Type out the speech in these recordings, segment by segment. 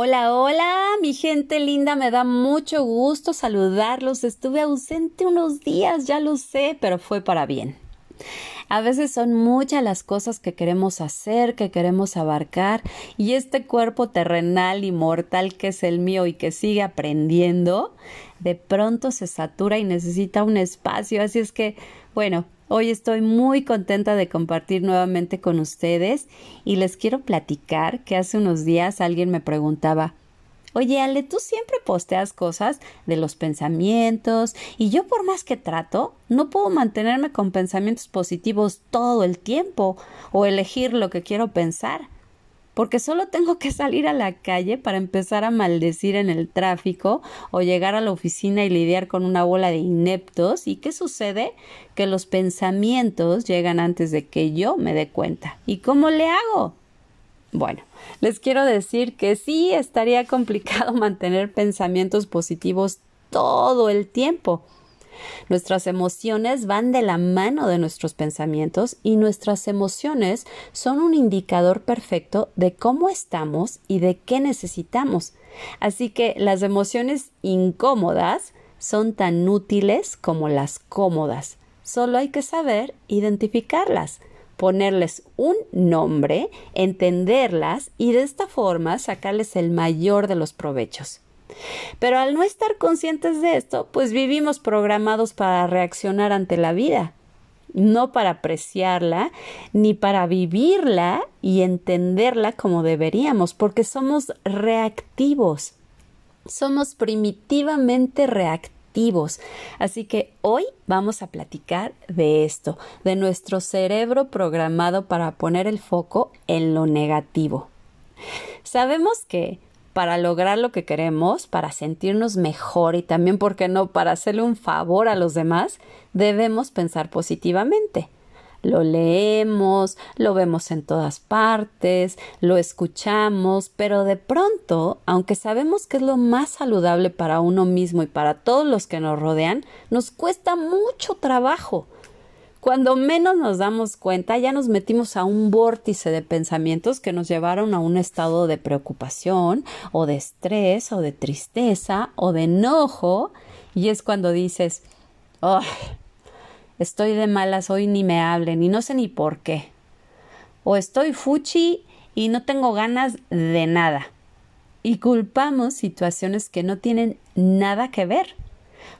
Hola, hola, mi gente linda, me da mucho gusto saludarlos. Estuve ausente unos días, ya lo sé, pero fue para bien. A veces son muchas las cosas que queremos hacer, que queremos abarcar, y este cuerpo terrenal y mortal que es el mío y que sigue aprendiendo, de pronto se satura y necesita un espacio. Así es que, bueno, Hoy estoy muy contenta de compartir nuevamente con ustedes y les quiero platicar que hace unos días alguien me preguntaba Oye, Ale, tú siempre posteas cosas de los pensamientos y yo por más que trato, no puedo mantenerme con pensamientos positivos todo el tiempo o elegir lo que quiero pensar porque solo tengo que salir a la calle para empezar a maldecir en el tráfico o llegar a la oficina y lidiar con una bola de ineptos. ¿Y qué sucede? Que los pensamientos llegan antes de que yo me dé cuenta. ¿Y cómo le hago? Bueno, les quiero decir que sí estaría complicado mantener pensamientos positivos todo el tiempo Nuestras emociones van de la mano de nuestros pensamientos y nuestras emociones son un indicador perfecto de cómo estamos y de qué necesitamos. Así que las emociones incómodas son tan útiles como las cómodas. Solo hay que saber identificarlas ponerles un nombre, entenderlas y de esta forma sacarles el mayor de los provechos. Pero al no estar conscientes de esto, pues vivimos programados para reaccionar ante la vida, no para apreciarla, ni para vivirla y entenderla como deberíamos, porque somos reactivos, somos primitivamente reactivos. Así que hoy vamos a platicar de esto, de nuestro cerebro programado para poner el foco en lo negativo. Sabemos que para lograr lo que queremos, para sentirnos mejor y también, ¿por qué no?, para hacerle un favor a los demás, debemos pensar positivamente. Lo leemos, lo vemos en todas partes, lo escuchamos, pero de pronto, aunque sabemos que es lo más saludable para uno mismo y para todos los que nos rodean, nos cuesta mucho trabajo cuando menos nos damos cuenta, ya nos metimos a un vórtice de pensamientos que nos llevaron a un estado de preocupación o de estrés o de tristeza o de enojo y es cuando dices, oh, estoy de malas hoy ni me hablen y no sé ni por qué. O estoy fuchi y no tengo ganas de nada. Y culpamos situaciones que no tienen nada que ver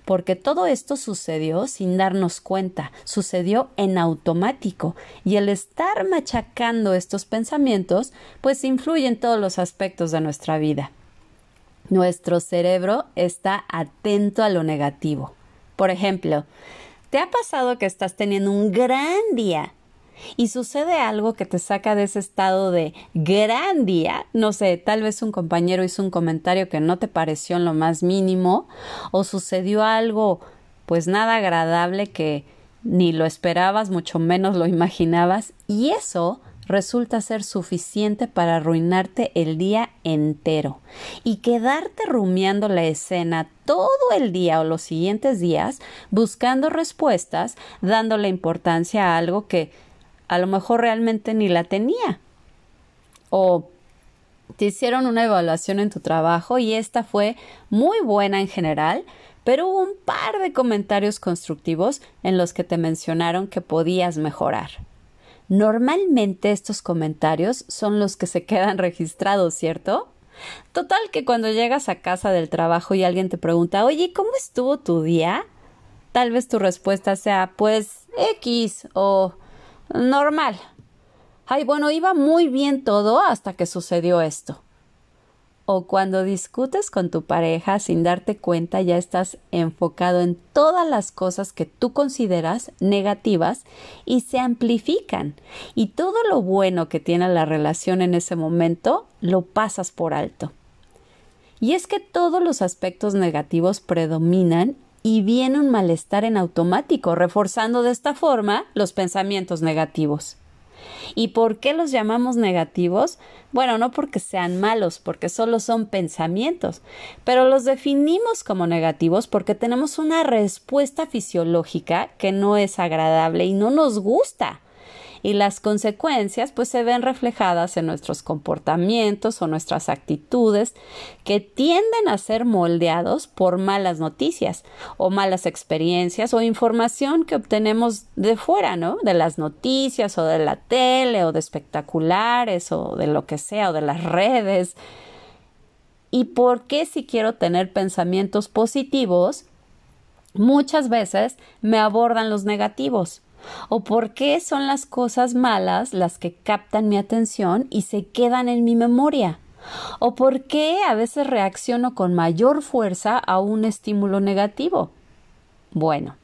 porque todo esto sucedió sin darnos cuenta, sucedió en automático, y el estar machacando estos pensamientos, pues influye en todos los aspectos de nuestra vida. Nuestro cerebro está atento a lo negativo. Por ejemplo, ¿te ha pasado que estás teniendo un gran día y sucede algo que te saca de ese estado de gran día, no sé, tal vez un compañero hizo un comentario que no te pareció en lo más mínimo, o sucedió algo pues nada agradable que ni lo esperabas, mucho menos lo imaginabas, y eso resulta ser suficiente para arruinarte el día entero. Y quedarte rumiando la escena todo el día o los siguientes días buscando respuestas, dándole importancia a algo que a lo mejor realmente ni la tenía. O te hicieron una evaluación en tu trabajo y esta fue muy buena en general, pero hubo un par de comentarios constructivos en los que te mencionaron que podías mejorar. Normalmente estos comentarios son los que se quedan registrados, ¿cierto? Total que cuando llegas a casa del trabajo y alguien te pregunta, oye, ¿cómo estuvo tu día? Tal vez tu respuesta sea, pues X o normal. Ay, bueno, iba muy bien todo hasta que sucedió esto. O cuando discutes con tu pareja sin darte cuenta ya estás enfocado en todas las cosas que tú consideras negativas y se amplifican. Y todo lo bueno que tiene la relación en ese momento lo pasas por alto. Y es que todos los aspectos negativos predominan y viene un malestar en automático, reforzando de esta forma los pensamientos negativos. ¿Y por qué los llamamos negativos? Bueno, no porque sean malos, porque solo son pensamientos, pero los definimos como negativos porque tenemos una respuesta fisiológica que no es agradable y no nos gusta y las consecuencias pues se ven reflejadas en nuestros comportamientos o nuestras actitudes que tienden a ser moldeados por malas noticias o malas experiencias o información que obtenemos de fuera, ¿no? De las noticias o de la tele o de espectaculares o de lo que sea o de las redes. ¿Y por qué si quiero tener pensamientos positivos? Muchas veces me abordan los negativos ¿O por qué son las cosas malas las que captan mi atención y se quedan en mi memoria? ¿O por qué a veces reacciono con mayor fuerza a un estímulo negativo? Bueno,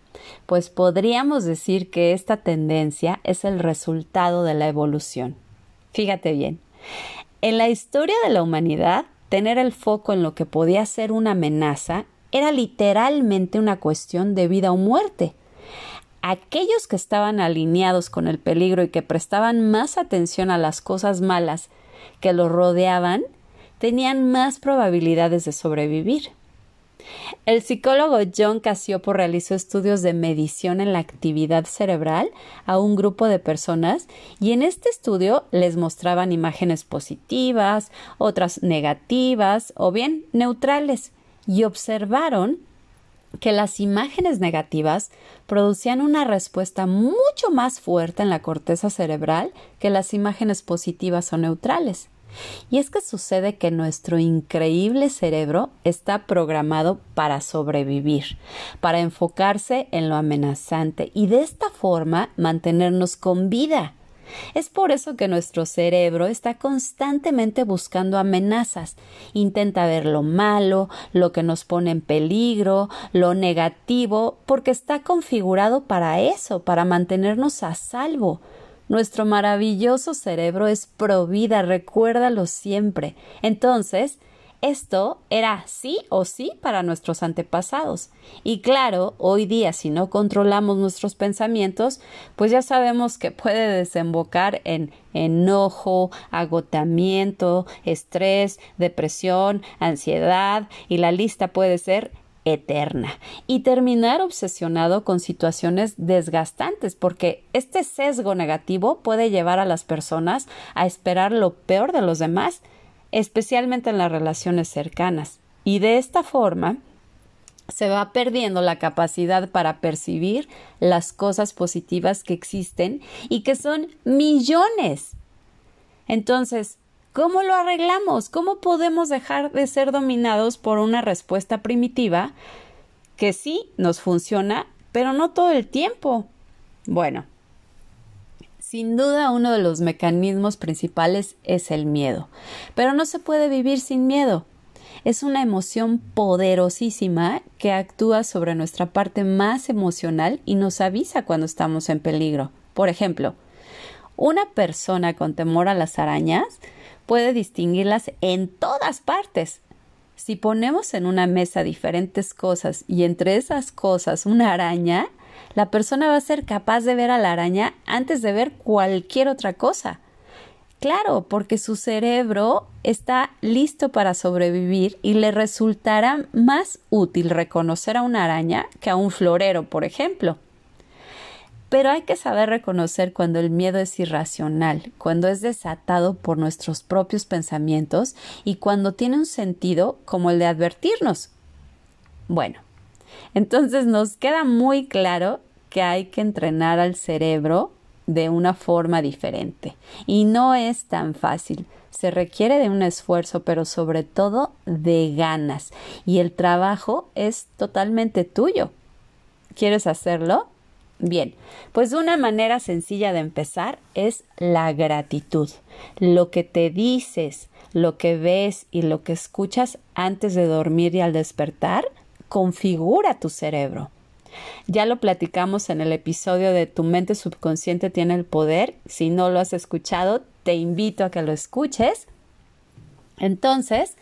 pues podríamos decir que esta tendencia es el resultado de la evolución. Fíjate bien, en la historia de la humanidad, tener el foco en lo que podía ser una amenaza era literalmente una cuestión de vida o muerte aquellos que estaban alineados con el peligro y que prestaban más atención a las cosas malas que los rodeaban, tenían más probabilidades de sobrevivir. El psicólogo John Casiopo realizó estudios de medición en la actividad cerebral a un grupo de personas y en este estudio les mostraban imágenes positivas, otras negativas o bien neutrales y observaron que las imágenes negativas producían una respuesta mucho más fuerte en la corteza cerebral que las imágenes positivas o neutrales. Y es que sucede que nuestro increíble cerebro está programado para sobrevivir, para enfocarse en lo amenazante y de esta forma mantenernos con vida. Es por eso que nuestro cerebro está constantemente buscando amenazas, intenta ver lo malo, lo que nos pone en peligro, lo negativo, porque está configurado para eso, para mantenernos a salvo. Nuestro maravilloso cerebro es provida, recuérdalo siempre. Entonces, esto era sí o sí para nuestros antepasados. Y claro, hoy día si no controlamos nuestros pensamientos, pues ya sabemos que puede desembocar en enojo, agotamiento, estrés, depresión, ansiedad y la lista puede ser eterna y terminar obsesionado con situaciones desgastantes porque este sesgo negativo puede llevar a las personas a esperar lo peor de los demás especialmente en las relaciones cercanas. Y de esta forma se va perdiendo la capacidad para percibir las cosas positivas que existen y que son millones. Entonces, ¿cómo lo arreglamos? ¿Cómo podemos dejar de ser dominados por una respuesta primitiva que sí nos funciona, pero no todo el tiempo? Bueno, sin duda uno de los mecanismos principales es el miedo, pero no se puede vivir sin miedo. Es una emoción poderosísima que actúa sobre nuestra parte más emocional y nos avisa cuando estamos en peligro. Por ejemplo, una persona con temor a las arañas puede distinguirlas en todas partes. Si ponemos en una mesa diferentes cosas y entre esas cosas una araña, la persona va a ser capaz de ver a la araña antes de ver cualquier otra cosa. Claro, porque su cerebro está listo para sobrevivir y le resultará más útil reconocer a una araña que a un florero, por ejemplo. Pero hay que saber reconocer cuando el miedo es irracional, cuando es desatado por nuestros propios pensamientos y cuando tiene un sentido como el de advertirnos. Bueno, entonces nos queda muy claro que hay que entrenar al cerebro de una forma diferente. Y no es tan fácil. Se requiere de un esfuerzo, pero sobre todo de ganas. Y el trabajo es totalmente tuyo. ¿Quieres hacerlo? Bien, pues una manera sencilla de empezar es la gratitud. Lo que te dices, lo que ves y lo que escuchas antes de dormir y al despertar configura tu cerebro. Ya lo platicamos en el episodio de Tu mente subconsciente tiene el poder. Si no lo has escuchado, te invito a que lo escuches. Entonces,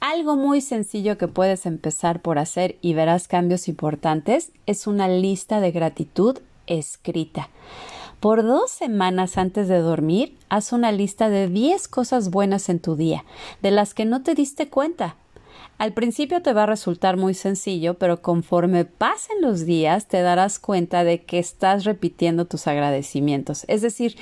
Algo muy sencillo que puedes empezar por hacer y verás cambios importantes es una lista de gratitud escrita. Por dos semanas antes de dormir, haz una lista de 10 cosas buenas en tu día, de las que no te diste cuenta. Al principio te va a resultar muy sencillo, pero conforme pasen los días te darás cuenta de que estás repitiendo tus agradecimientos. Es decir,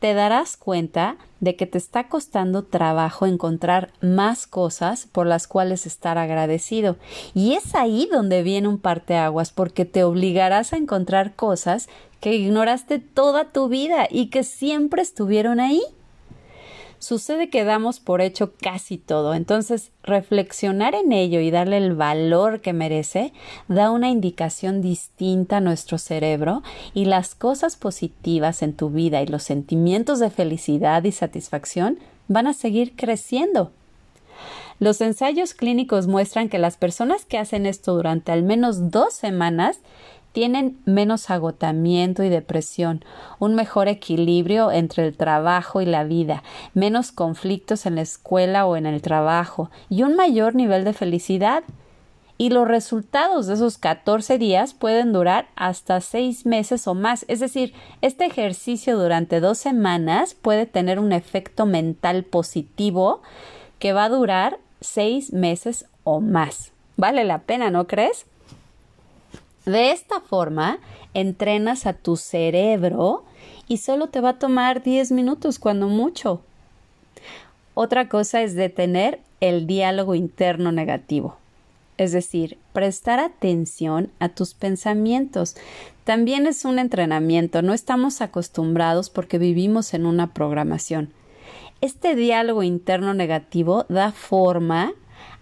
te darás cuenta de que te está costando trabajo encontrar más cosas por las cuales estar agradecido. Y es ahí donde viene un parteaguas, porque te obligarás a encontrar cosas que ignoraste toda tu vida y que siempre estuvieron ahí sucede que damos por hecho casi todo. Entonces, reflexionar en ello y darle el valor que merece da una indicación distinta a nuestro cerebro y las cosas positivas en tu vida y los sentimientos de felicidad y satisfacción van a seguir creciendo. Los ensayos clínicos muestran que las personas que hacen esto durante al menos dos semanas tienen menos agotamiento y depresión, un mejor equilibrio entre el trabajo y la vida, menos conflictos en la escuela o en el trabajo y un mayor nivel de felicidad. Y los resultados de esos 14 días pueden durar hasta seis meses o más. Es decir, este ejercicio durante dos semanas puede tener un efecto mental positivo que va a durar seis meses o más. Vale la pena, ¿no crees? De esta forma, entrenas a tu cerebro y solo te va a tomar 10 minutos cuando mucho. Otra cosa es detener el diálogo interno negativo, es decir, prestar atención a tus pensamientos. También es un entrenamiento, no estamos acostumbrados porque vivimos en una programación. Este diálogo interno negativo da forma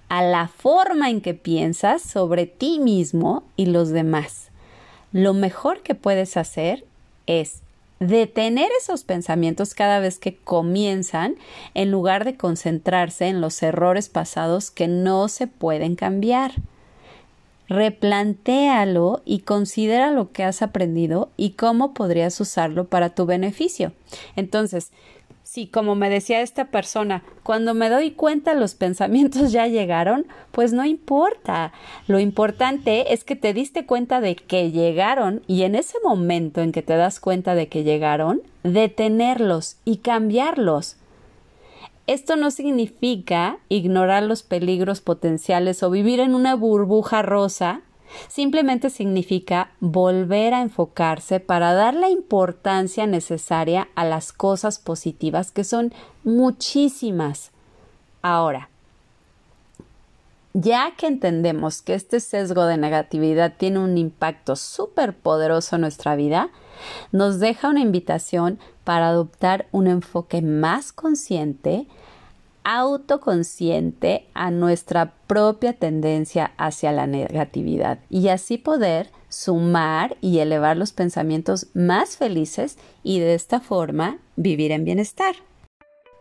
a la forma en que piensas sobre ti mismo y los demás. Lo mejor que puedes hacer es detener esos pensamientos cada vez que comienzan en lugar de concentrarse en los errores pasados que no se pueden cambiar. Replantéalo y considera lo que has aprendido y cómo podrías usarlo para tu beneficio. Entonces, si, como me decía esta persona, cuando me doy cuenta los pensamientos ya llegaron, pues no importa. Lo importante es que te diste cuenta de que llegaron y en ese momento en que te das cuenta de que llegaron, detenerlos y cambiarlos. Esto no significa ignorar los peligros potenciales o vivir en una burbuja rosa Simplemente significa volver a enfocarse para dar la importancia necesaria a las cosas positivas, que son muchísimas. Ahora, ya que entendemos que este sesgo de negatividad tiene un impacto súper poderoso en nuestra vida, nos deja una invitación para adoptar un enfoque más consciente, autoconsciente a nuestra propia tendencia hacia la negatividad y así poder sumar y elevar los pensamientos más felices y de esta forma vivir en bienestar.